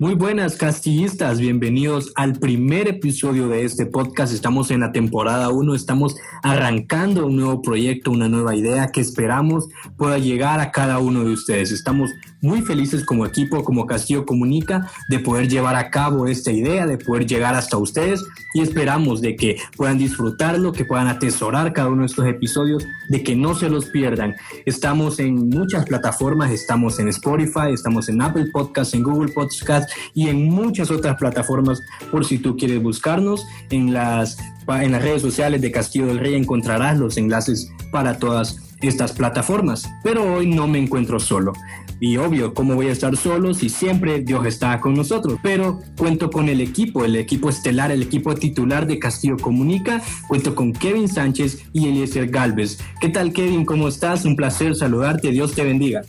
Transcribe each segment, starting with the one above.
Muy buenas castillistas, bienvenidos al primer episodio de este podcast. Estamos en la temporada 1, estamos arrancando un nuevo proyecto, una nueva idea que esperamos pueda llegar a cada uno de ustedes. Estamos muy felices como equipo, como Castillo Comunica, de poder llevar a cabo esta idea, de poder llegar hasta ustedes y esperamos de que puedan disfrutarlo, que puedan atesorar cada uno de estos episodios, de que no se los pierdan. Estamos en muchas plataformas, estamos en Spotify, estamos en Apple Podcasts, en Google Podcasts y en muchas otras plataformas por si tú quieres buscarnos en las, en las redes sociales de Castillo del Rey encontrarás los enlaces para todas estas plataformas. Pero hoy no me encuentro solo. Y obvio, ¿cómo voy a estar solo si siempre Dios está con nosotros? Pero cuento con el equipo, el equipo estelar, el equipo titular de Castillo Comunica. Cuento con Kevin Sánchez y Eliezer Galvez. ¿Qué tal, Kevin? ¿Cómo estás? Un placer saludarte. Dios te bendiga.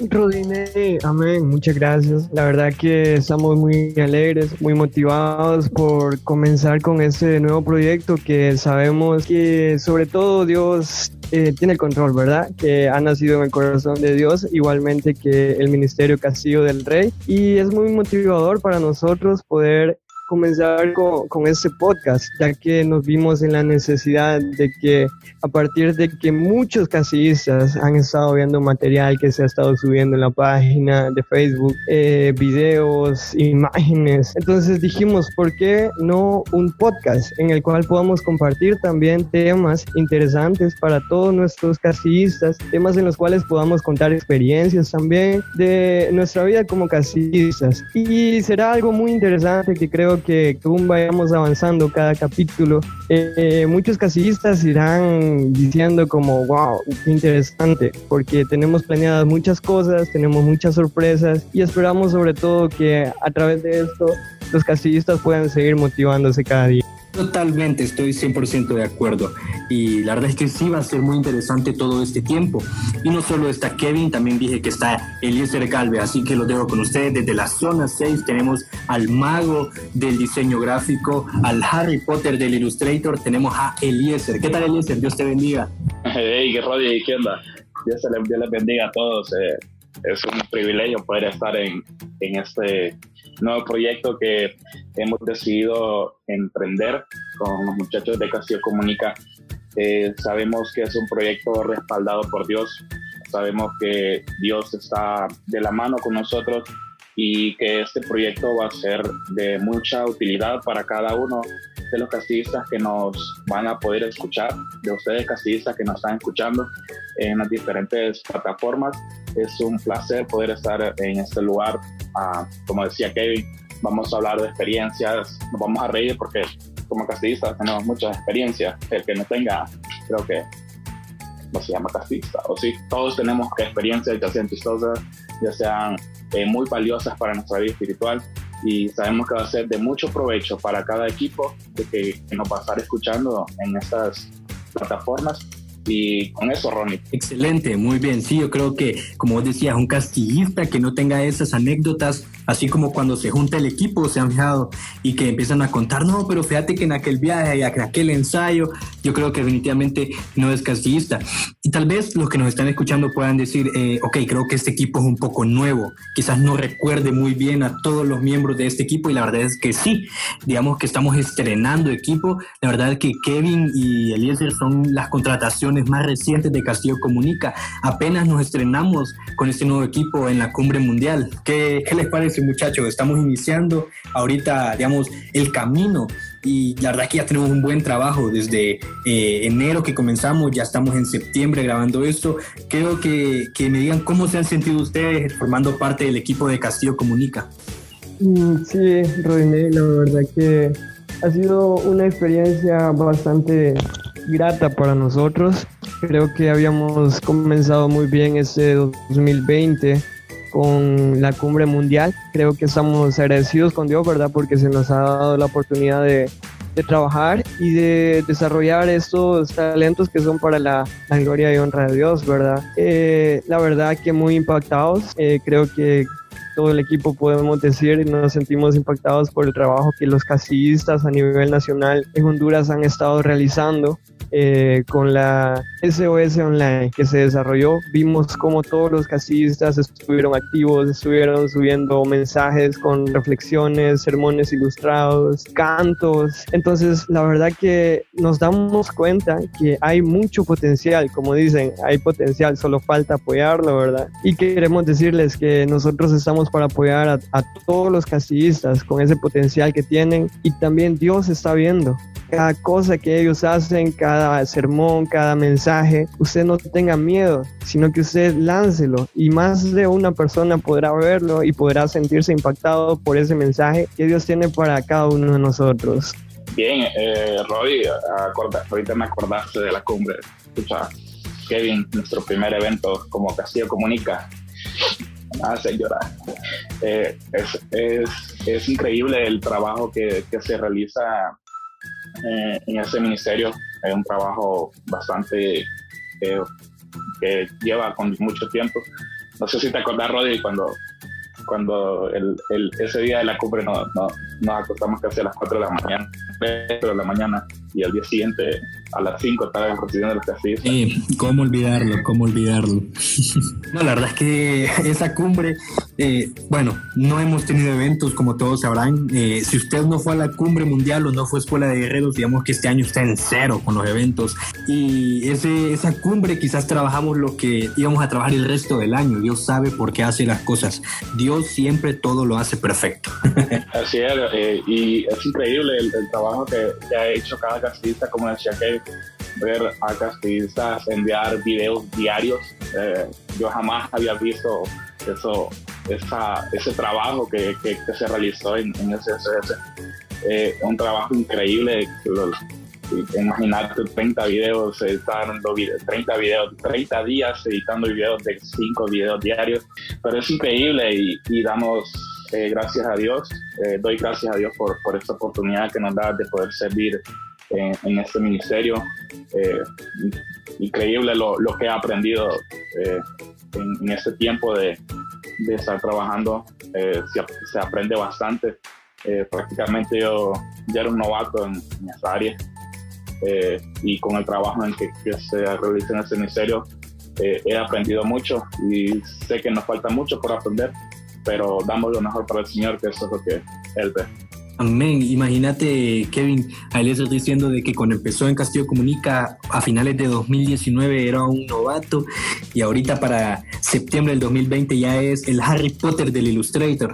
Rodine, amén, muchas gracias. La verdad que estamos muy alegres, muy motivados por comenzar con este nuevo proyecto que sabemos que sobre todo Dios eh, tiene el control, ¿verdad? Que ha nacido en el corazón de Dios, igualmente que el Ministerio Castillo del Rey. Y es muy motivador para nosotros poder comenzar con, con, este podcast, ya que nos vimos en la necesidad de que a partir de que muchos casillistas han estado viendo material que se ha estado subiendo en la página de Facebook, eh, videos, imágenes, entonces dijimos, ¿por qué no un podcast en el cual podamos compartir también temas interesantes para todos nuestros casillistas, temas en los cuales podamos contar experiencias también de nuestra vida como casillistas? Y será algo muy interesante que creo que según vayamos avanzando cada capítulo, eh, muchos casillistas irán diciendo como, wow, qué interesante, porque tenemos planeadas muchas cosas, tenemos muchas sorpresas y esperamos sobre todo que a través de esto los casillistas puedan seguir motivándose cada día. Totalmente, estoy 100% de acuerdo. Y la verdad es que sí va a ser muy interesante todo este tiempo. Y no solo está Kevin, también dije que está Eliezer Calve, así que lo dejo con ustedes. Desde la zona 6 tenemos al mago del diseño gráfico, al Harry Potter del Illustrator, tenemos a Eliezer. ¿Qué tal Eliezer? Dios te bendiga. Hey, qué rollo, ¿qué onda? Dios, les bendiga a todos. Eh, es un privilegio poder estar en, en este nuevo proyecto que hemos decidido emprender con los muchachos de Castillo Comunica. Eh, sabemos que es un proyecto respaldado por Dios, sabemos que Dios está de la mano con nosotros y que este proyecto va a ser de mucha utilidad para cada uno de los castillistas que nos van a poder escuchar, de ustedes castillistas que nos están escuchando en las diferentes plataformas. Es un placer poder estar en este lugar. Ah, como decía Kevin, vamos a hablar de experiencias, nos vamos a reír porque como castillistas tenemos muchas experiencias. El que no tenga, creo que no se llama castista, o sí, todos tenemos experiencias ya sean chistosas, ya sean eh, muy valiosas para nuestra vida espiritual y sabemos que va a ser de mucho provecho para cada equipo de que, que nos va a estar escuchando en estas plataformas y con eso, Ronnie. Excelente, muy bien. Sí, yo creo que, como decías, un castillista que no tenga esas anécdotas, así como cuando se junta el equipo, se han fijado, y que empiezan a contar, no, pero fíjate que en aquel viaje, y aquel ensayo, yo creo que definitivamente no es castillista. Y tal vez los que nos están escuchando puedan decir, eh, ok, creo que este equipo es un poco nuevo, quizás no recuerde muy bien a todos los miembros de este equipo, y la verdad es que sí, digamos que estamos estrenando equipo, la verdad es que Kevin y Eliezer son las contrataciones más recientes de Castillo Comunica. Apenas nos estrenamos con este nuevo equipo en la cumbre mundial. ¿Qué, qué les parece muchachos? Estamos iniciando ahorita, digamos, el camino y la verdad que ya tenemos un buen trabajo desde eh, enero que comenzamos, ya estamos en septiembre grabando esto. Creo que, que, me digan cómo se han sentido ustedes formando parte del equipo de Castillo Comunica. Mm, sí, Rodney, la verdad que ha sido una experiencia bastante grata para nosotros. Creo que habíamos comenzado muy bien este 2020 con la cumbre mundial. Creo que estamos agradecidos con Dios, ¿verdad? Porque se nos ha dado la oportunidad de, trabajar y de desarrollar estos talentos que son para la, gloria y honra de Dios, ¿verdad? Eh, la verdad que muy impactados. Eh, creo que todo el equipo podemos decir y nos sentimos impactados por el trabajo que los casillistas a nivel nacional en Honduras han estado realizando eh, con la SOS Online que se desarrolló, vimos cómo todos los castillistas estuvieron activos, estuvieron subiendo mensajes con reflexiones, sermones ilustrados, cantos. Entonces, la verdad que nos damos cuenta que hay mucho potencial, como dicen, hay potencial, solo falta apoyarlo, ¿verdad? Y queremos decirles que nosotros estamos para apoyar a, a todos los castillistas con ese potencial que tienen y también Dios está viendo cada cosa que ellos hacen, cada sermón, cada mensaje, usted no tenga miedo, sino que usted láncelo y más de una persona podrá verlo y podrá sentirse impactado por ese mensaje que Dios tiene para cada uno de nosotros. Bien, eh, Roy, ahorita me acordaste de la cumbre. Escucha, Kevin, nuestro primer evento como Castillo Comunica. hace llorar. Eh, es, es, es, increíble el trabajo que, que se realiza eh, en ese ministerio. Es un trabajo bastante eh, que lleva con mucho tiempo. No sé si te acordás, Rodri, cuando, cuando el, el, ese día de la cumbre no, no, nos acostamos casi a las 4 de la mañana, 4 de la mañana, y al día siguiente a las 5 estaba recibiendo los. Sí, cómo olvidarlo, cómo olvidarlo. no, la verdad es que esa cumbre, eh, bueno, no hemos tenido eventos como todos sabrán. Eh, si usted no fue a la cumbre mundial o no fue Escuela de Guerreros, digamos que este año está en cero con los eventos. Y ese, esa cumbre quizás trabajamos lo que íbamos a trabajar el resto del año. Dios sabe por qué hace las cosas. Dios siempre todo lo hace perfecto. Así es, eh, y es increíble el, el trabajo que, que, ha hecho cada castista, como decía que ver a castillistas enviar videos diarios. Eh, yo jamás había visto eso, esa, ese trabajo que, que, que se realizó en, en SSS. Eh, un trabajo increíble. Imagínate 30 videos, editando 30 videos, 30 días editando videos de 5 videos diarios. Pero es increíble y, y damos eh, gracias a Dios, eh, doy gracias a Dios por, por esta oportunidad que nos da de poder servir en, en este ministerio. Eh, increíble lo, lo, que he aprendido eh, en, en, este tiempo de, de estar trabajando. Eh, se, se, aprende bastante. Eh, prácticamente yo ya era un novato en, en esa área y con el trabajo en que, que se realiza en este ministerio he aprendido mucho y sé que nos falta mucho por aprender, pero damos lo mejor para el Señor, que eso es lo que Él ve. Amén. Imagínate, Kevin, les estoy diciendo de que cuando empezó en Castillo Comunica a finales de 2019 era un novato y ahorita para septiembre del 2020 ya es el Harry Potter del Illustrator.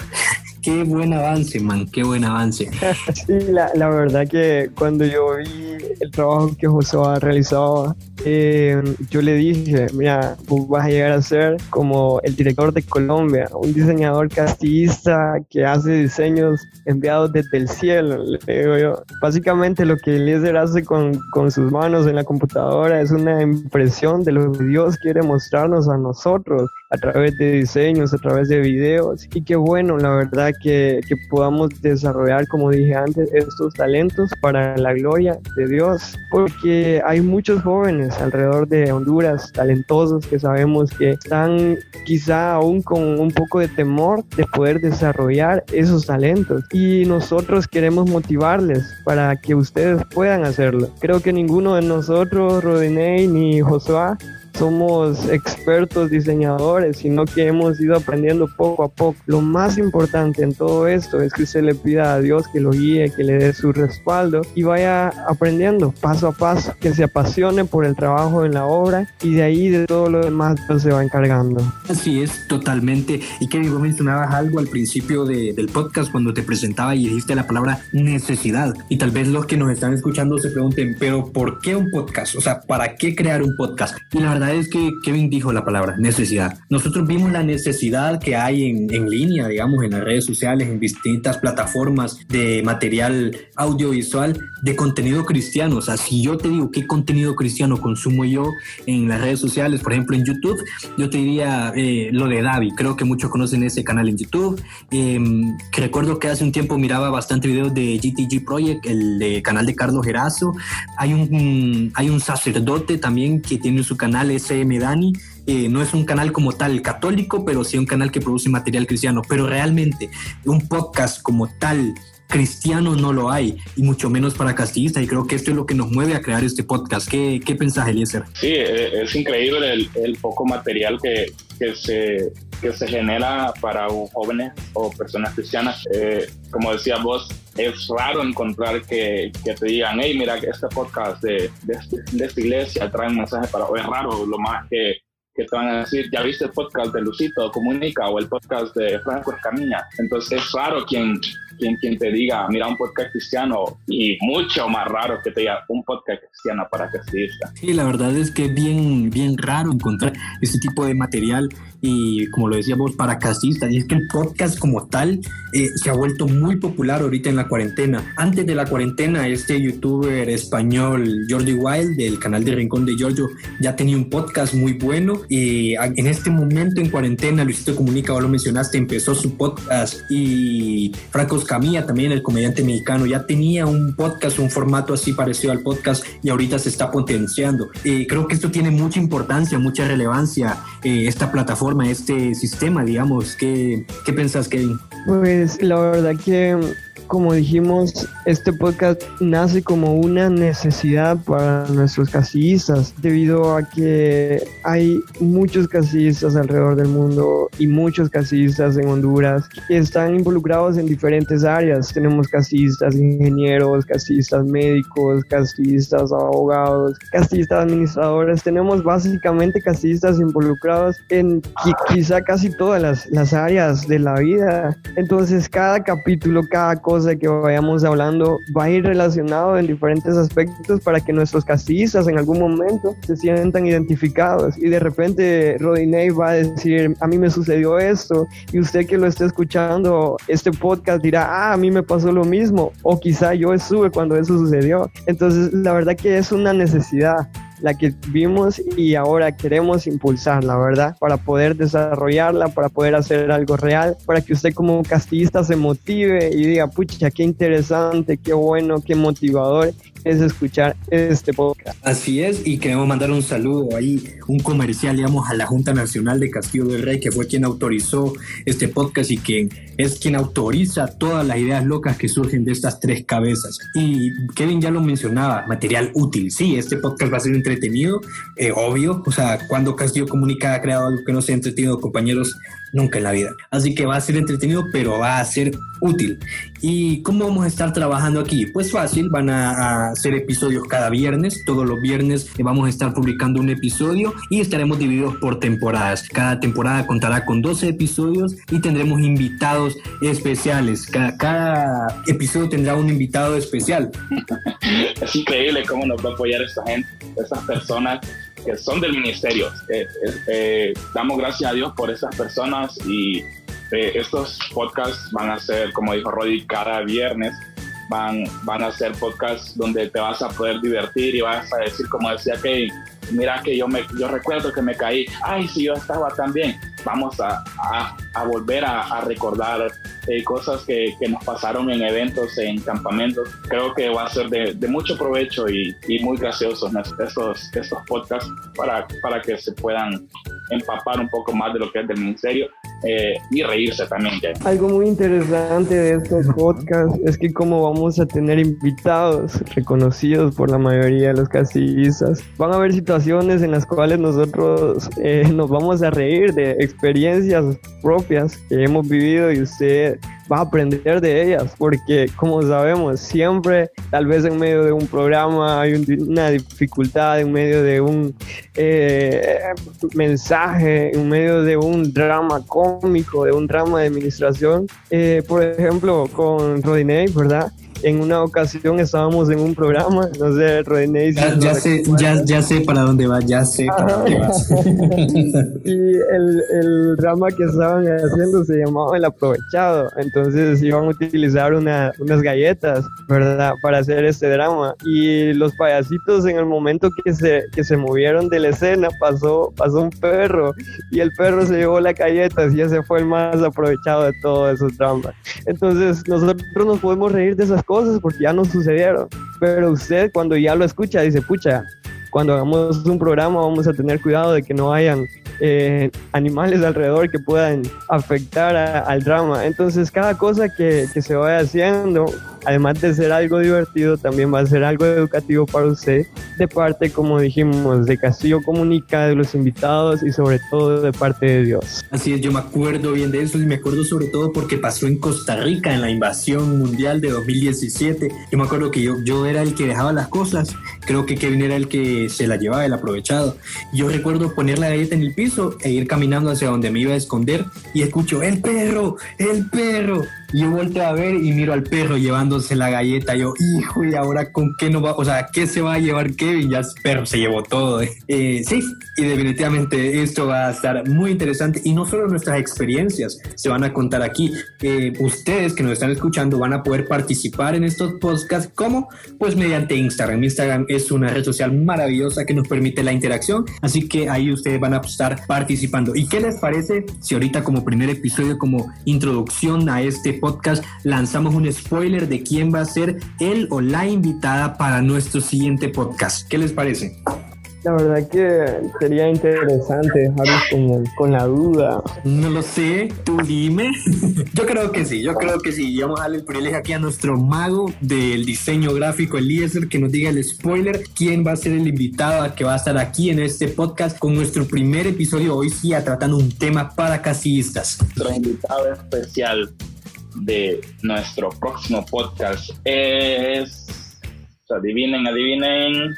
Qué buen avance, man, qué buen avance. sí, la verdad que cuando yo vi el trabajo que José ha realizado, eh, yo le dije, mira, tú vas a llegar a ser como el director de Colombia, un diseñador castillista que hace diseños enviados desde el cielo, le digo yo. Básicamente lo que Eliezer hace con, con sus manos en la computadora es una impresión de lo que Dios quiere mostrarnos a nosotros a través de diseños, a través de videos. Y qué bueno, la verdad, que, que podamos desarrollar, como dije antes, estos talentos para la gloria de Dios, porque hay muchos jóvenes alrededor de Honduras talentosos que sabemos que están quizá aún con un poco de temor de poder desarrollar esos talentos. Y nosotros queremos motivarles para que ustedes puedan hacerlo. Creo que ninguno de nosotros, Rodinei ni Josué, somos expertos diseñadores, sino que hemos ido aprendiendo poco a poco. Lo más importante en todo esto es que usted le pida a Dios que lo guíe, que le dé su respaldo y vaya aprendiendo paso a paso, que se apasione por el trabajo en la obra y de ahí de todo lo demás Dios se va encargando. Así es, totalmente. Y que vos mencionabas algo al principio de, del podcast cuando te presentaba y dijiste la palabra necesidad. Y tal vez los que nos están escuchando se pregunten, pero ¿por qué un podcast? O sea, ¿para qué crear un podcast? Y la verdad es que Kevin dijo la palabra necesidad. Nosotros vimos la necesidad que hay en, en, línea, digamos, en las redes sociales, en distintas plataformas de material audiovisual, de contenido cristiano. O sea, si yo te digo qué contenido cristiano consumo yo en las redes sociales, por ejemplo en YouTube, yo te diría eh, lo de Davi. Creo que muchos conocen ese canal en YouTube. Eh, recuerdo que hace un tiempo miraba bastante videos de GTG Project, el de canal de Carlos Gerazo. Hay un, hay un sacerdote también que tiene su canal SM Dani. Eh, no es un canal como tal católico, pero sí un canal que produce material cristiano. Pero realmente un podcast como tal cristiano no lo hay, y mucho menos para castillistas, y creo que esto es lo que nos mueve a crear este podcast. ¿Qué, qué pensás, Eliezer? Sí, eh, es increíble el, el poco material que, que se, que se genera para jóvenes o personas cristianas. Eh, como decía vos, es raro encontrar que, que, te digan, hey, mira, este podcast de, de, esta iglesia trae un mensaje para... O es raro, lo más que, que te van a decir, ya viste el podcast de Lucito Comunica o el podcast de Franco Escamilla. Entonces es raro quien quien, quien te diga, mira un podcast cristiano y mucho más raro que te diga un podcast cristiano para que exista. Sí, la verdad es que es bien, bien raro encontrar este tipo de material y como lo decíamos para casistas, y es que el podcast como tal eh, se ha vuelto muy popular ahorita en la cuarentena. Antes de la cuarentena, este youtuber español Jordi Wild del canal de Rincón de Giorgio ya tenía un podcast muy bueno y en este momento en cuarentena, Luisito Comunica, vos lo mencionaste, empezó su podcast y Franco Camilla también, el comediante mexicano, ya tenía un podcast, un formato así parecido al podcast y ahorita se está potenciando. Eh, creo que esto tiene mucha importancia, mucha relevancia, eh, esta plataforma este sistema, digamos. ¿Qué, qué pensás, Kevin? Pues la verdad que como dijimos, este podcast nace como una necesidad para nuestros casillistas, debido a que hay muchos casillistas alrededor del mundo y muchos casillistas en Honduras que están involucrados en diferentes áreas. Tenemos casillistas ingenieros, casillistas médicos, casillistas abogados, casillistas administradores. Tenemos básicamente casillistas involucrados en quizá casi todas las, las áreas de la vida. Entonces, cada capítulo, cada cosa de que vayamos hablando va a ir relacionado en diferentes aspectos para que nuestros casistas en algún momento se sientan identificados. Y de repente Rodinei va a decir a mí me sucedió esto y usted que lo esté escuchando este podcast dirá ah a mí me pasó lo mismo o quizá yo estuve cuando eso sucedió. Entonces la verdad que es una necesidad la que vimos y ahora queremos impulsarla, ¿verdad? Para poder desarrollarla, para poder hacer algo real, para que usted como castillista se motive y diga, pucha, qué interesante, qué bueno, qué motivador es escuchar este podcast. Así es, y queremos mandar un saludo ahí, un comercial, digamos, a la Junta Nacional de Castillo del Rey, que fue quien autorizó este podcast y quien es quien autoriza todas las ideas locas que surgen de estas tres cabezas. Y Kevin ya lo mencionaba, material útil. Sí, este podcast va a ser entretenido, eh, obvio. O sea, cuando Castillo Comunica ha creado algo que no sea entretenido, compañeros, nunca en la vida. Así que va a ser entretenido, pero va a ser útil. ¿Y cómo vamos a estar trabajando aquí? Pues fácil, van a, hacer episodios cada viernes, todos los viernes vamos a estar publicando un episodio y estaremos divididos por temporadas. Cada temporada contará con 12 episodios y tendremos invitados especiales. Cada, episodio tendrá un invitado especial. es increíble cómo nos va a apoyar esta gente, estas personas que son del ministerio. Eh, eh, eh, damos gracias a Dios por esas personas y estos podcasts van a ser, como dijo Roddy, cada viernes. Van, van a ser podcasts donde te vas a poder divertir y vas a decir, como decía que mira que yo, me, yo recuerdo que me caí, ay, si yo estaba tan bien. Vamos a, a, volver a, recordar cosas que, que, nos pasaron en eventos, en campamentos. Creo que va a ser de, de mucho provecho y, y, muy graciosos estos, estos podcasts para, para que se puedan empapar un poco más de lo que es del ministerio eh, y reírse también. Algo muy interesante de estos podcasts es que como vamos a tener invitados reconocidos por la mayoría de los casillistas, van a haber situaciones en las cuales nosotros eh, nos vamos a reír de experiencias propias que hemos vivido y usted va a aprender de ellas, porque como sabemos, siempre, tal vez en medio de un programa hay una dificultad, en medio de un eh, mensaje, en medio de un drama cómico, de un drama de administración. Eh, por ejemplo, con Rodinei, ¿verdad? En una ocasión estábamos en un programa, no sé, René. ya, sé, ya, sé para dónde va, ya sé para dónde va. y el, el, drama que estaban haciendo se llamaba El Aprovechado, entonces iban a utilizar una, unas galletas, ¿verdad?, para hacer este drama. Y los payasitos en el momento que se, que se movieron de la escena pasó, pasó un perro y el perro se llevó la galleta y ese fue el más aprovechado de todos esos dramas. Entonces nosotros nos podemos reír de esas cosas porque ya no sucedieron. Pero usted cuando ya lo escucha dice, pucha, cuando hagamos un programa vamos a tener cuidado de que no hayan eh, animales alrededor que puedan afectar al drama. Entonces cada cosa que, que se vaya haciendo además de ser algo divertido, también va a ser algo educativo para usted, de parte, como dijimos, de Castillo Comunica, de los invitados y sobre todo de parte de Dios. Así es, yo me acuerdo bien de eso y me acuerdo sobre todo porque pasó en Costa Rica en la invasión mundial de 2017. Yo me acuerdo que yo, yo era el que dejaba las cosas, creo que Kevin era el que se la llevaba, el aprovechado. Yo recuerdo poner la galleta en el piso e ir caminando hacia donde me iba a esconder y escucho, el perro, el perro. Y yo volteo a ver y miro al perro llevándose la galleta. Yo, hijo, ¿y ahora con qué no va? O sea, ¿qué se va a llevar Kevin? Ya el perro se llevó todo. ¿eh? Eh, sí, y definitivamente esto va a estar muy interesante. Y no solo nuestras experiencias se van a contar aquí. Eh, ustedes que nos están escuchando van a poder participar en estos podcasts. ¿Cómo? Pues mediante Instagram. Instagram es una red social maravillosa que nos permite la interacción. Así que ahí ustedes van a estar participando. ¿Y qué les parece si ahorita como primer episodio, como introducción a este podcast lanzamos un spoiler de quién va a ser el o la invitada para nuestro siguiente podcast. ¿Qué les parece? La verdad que sería interesante dejarlos con la duda. No lo sé, tú dime. yo creo que sí, yo creo que sí. Y vamos a darle el privilegio aquí a nuestro mago del diseño gráfico, Eliezer, que nos diga el spoiler, quién va a ser el invitado que va a estar aquí en este podcast con nuestro primer episodio hoy sí, tratando un tema para casillistas. Nuestro invitado especial de nuestro próximo podcast es, adivinen, adivinen,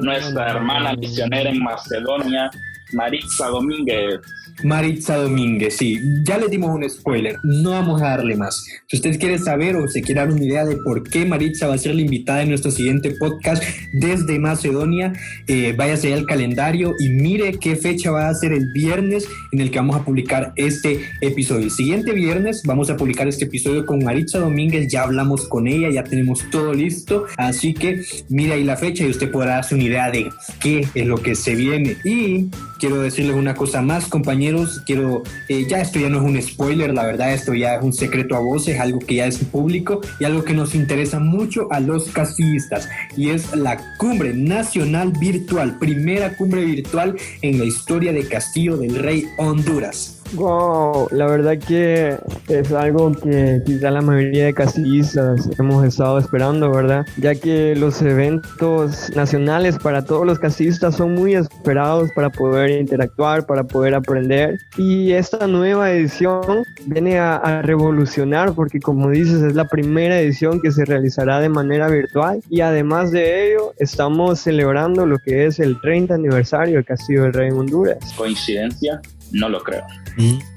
nuestra hermana misionera en Macedonia, Maritza Domínguez. Maritza Domínguez, sí, ya le dimos un spoiler, no vamos a darle más. Si usted quiere saber o se quiere dar una idea de por qué Maritza va a ser la invitada en nuestro siguiente podcast desde Macedonia, eh, váyase al calendario y mire qué fecha va a ser el viernes en el que vamos a publicar este episodio. El siguiente viernes vamos a publicar este episodio con Maritza Domínguez, ya hablamos con ella, ya tenemos todo listo, así que mire ahí la fecha y usted podrá darse una idea de qué es lo que se viene. Y quiero decirles una cosa más, compañeros. Quiero, eh, ya esto ya no es un spoiler, la verdad, esto ya es un secreto a voces, algo que ya es público y algo que nos interesa mucho a los casillistas. Y es la cumbre nacional virtual, primera cumbre virtual en la historia de Castillo del Rey Honduras. Wow, la verdad que es algo que quizá la mayoría de casillistas hemos estado esperando, ¿verdad? Ya que los eventos nacionales para todos los casillistas son muy esperados para poder interactuar, para poder aprender. Y esta nueva edición viene a, a revolucionar porque como dices es la primera edición que se realizará de manera virtual y además de ello estamos celebrando lo que es el 30 aniversario del Castillo del Rey en Honduras. ¿Coincidencia? No lo creo.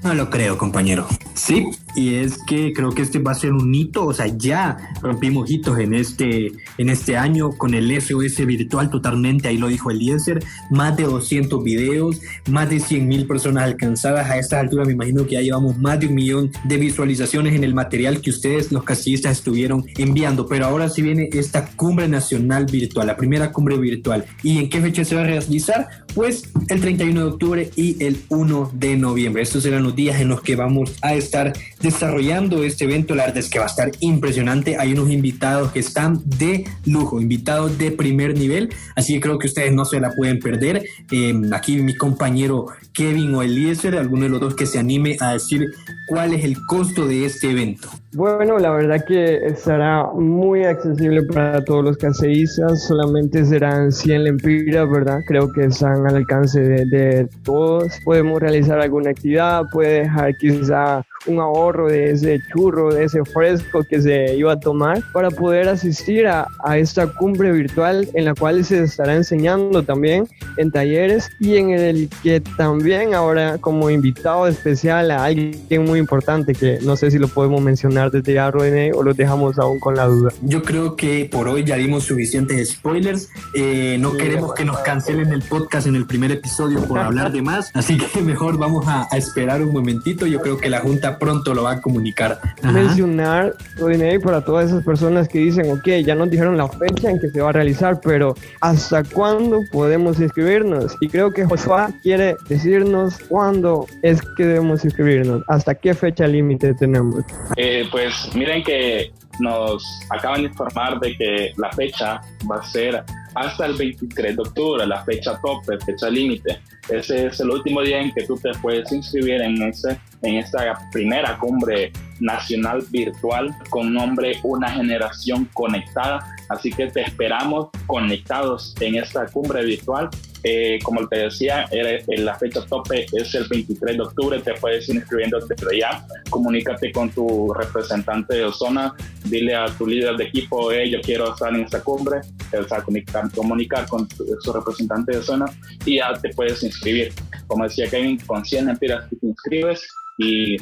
No lo creo, compañero. Sí, y es que creo que este va a ser un hito, o sea, ya rompimos hitos en este, en este año con el SOS virtual totalmente, ahí lo dijo Eliezer, más de 200 videos, más de 100 mil personas alcanzadas, a esta altura me imagino que ya llevamos más de un millón de visualizaciones en el material que ustedes, los casillistas, estuvieron enviando, pero ahora sí viene esta cumbre nacional virtual, la primera cumbre virtual, ¿y en qué fecha se va a realizar? Pues el 31 de octubre y el 1 de noviembre, estos serán los días en los que vamos a estar desarrollando este evento. La verdad es que va a estar impresionante. Hay unos invitados que están de lujo, invitados de primer nivel. Así que creo que ustedes no se la pueden perder. Eh, aquí mi compañero Kevin o Eliezer, alguno de los dos que se anime a decir cuál es el costo de este evento. Bueno, la verdad que estará muy accesible para todos los caseístas, solamente serán 100 lempiras, ¿verdad? Creo que están al alcance de, todos. Podemos realizar alguna actividad, puede dejar quizá un ahorro de ese churro, de ese fresco que se iba a tomar para poder asistir a, a, esta cumbre virtual en la cual se estará enseñando también en talleres y en el que también ahora como invitado especial a alguien muy importante que no sé si lo podemos mencionar desde ya René o lo dejamos aún con la duda. Yo creo que por hoy ya dimos suficientes spoilers, eh, no queremos que nos cancelen el podcast en el primer episodio por hablar de más, así que mejor vamos a, a esperar un momentito, yo creo que la Junta pronto lo va a comunicar. Ajá. Mencionar, Rodinei, para todas esas personas que dicen, ok, ya nos dijeron la fecha en que se va a realizar, pero ¿hasta cuándo podemos inscribirnos? Y creo que Josué quiere decirnos cuándo es que debemos inscribirnos, hasta qué fecha límite tenemos. Eh, pues miren que nos acaban de informar de que la fecha va a ser hasta el 23 de octubre, la fecha tope, fecha límite. Ese es el último día en que tú te puedes inscribir en, ese, en esta primera cumbre nacional virtual con nombre Una generación conectada. Así que te esperamos conectados en esta cumbre virtual eh, como te decía, la fecha tope es el 23 de octubre, te puedes ir inscribiendo desde ya. Comunícate con tu representante de zona, dile a tu líder de equipo, hey, yo quiero estar en esta cumbre, o sea, comunicar, comunicar con su representante de zona y ya te puedes inscribir. Como decía Kevin, con 100 mentiras te inscribes y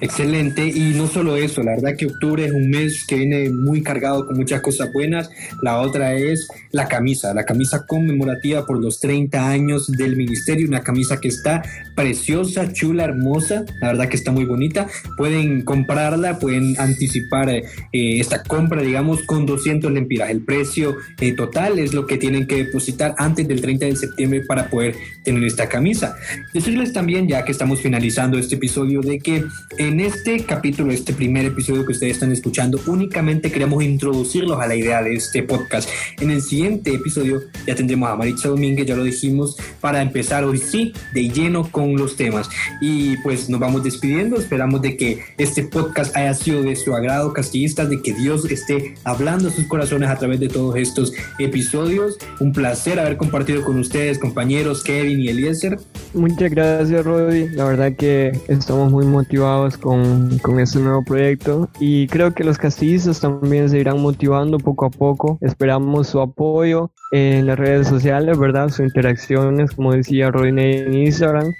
Excelente, y no solo eso, la verdad que octubre es un mes que viene muy cargado con muchas cosas buenas. La otra es la camisa, la camisa conmemorativa por los 30 años del ministerio, una camisa que está preciosa, chula, hermosa, la verdad que está muy bonita. Pueden comprarla, pueden anticipar eh, esta compra, digamos, con 200 lempiras. El precio eh, total es lo que tienen que depositar antes del 30 de septiembre para poder tener esta camisa. Decirles también, ya que estamos finalizando este episodio, de que en este capítulo, este primer episodio que ustedes están escuchando, únicamente queremos introducirlos a la idea de este podcast. En el siguiente episodio ya tendremos a Maritza Domínguez, ya lo dijimos, para empezar hoy sí de lleno con los temas. Y pues nos vamos despidiendo, esperamos de que este podcast haya sido de su agrado, castillistas, de que Dios esté hablando a sus corazones a través de todos estos episodios. Un placer haber compartido con ustedes, compañeros Kevin y Eliezer. Muchas gracias, Rodi. La verdad que estamos muy motivados con, con este nuevo proyecto y creo que los castillistas también se irán motivando poco a poco. Esperamos su apoyo en las redes sociales, ¿verdad? Sus interacciones, como decía Rodney en Instagram.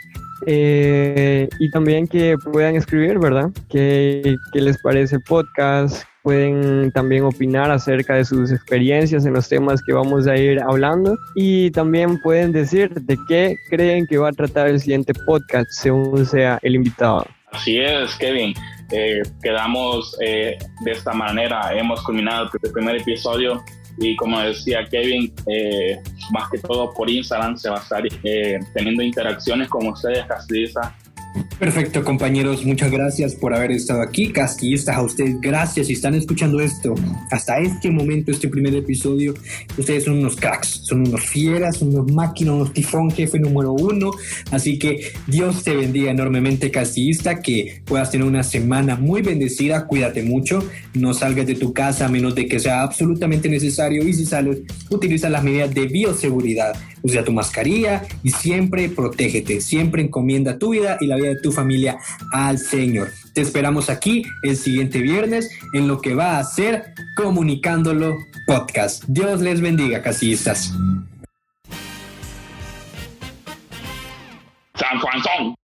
Eh, y también que puedan escribir, ¿verdad? ¿Qué, ¿Qué les parece el podcast? Pueden también opinar acerca de sus experiencias en los temas que vamos a ir hablando y también pueden decir de qué creen que va a tratar el siguiente podcast según sea el invitado. Así es, Kevin. Eh, quedamos eh, de esta manera. Hemos culminado el primer episodio y como decía Kevin, eh, más que todo por Instagram se va a estar teniendo interacciones con ustedes, Castiza, Perfecto, compañeros. Muchas gracias por haber estado aquí. Castillistas, a ustedes, gracias. Si están escuchando esto hasta este momento, este primer episodio, ustedes son unos cracks, son unos fieras, unos máquinas, unos tifón, jefe número uno. Así que Dios te bendiga enormemente, castillista, que puedas tener una semana muy bendecida. Cuídate mucho. No salgas de tu casa a menos de que sea absolutamente necesario. Y si sales, utiliza las medidas de bioseguridad usa tu mascarilla y siempre protégete, siempre encomienda tu vida y la vida de tu familia al Señor. Te esperamos aquí el siguiente viernes en lo que va a ser Comunicándolo Podcast. Dios les bendiga, casillistas. San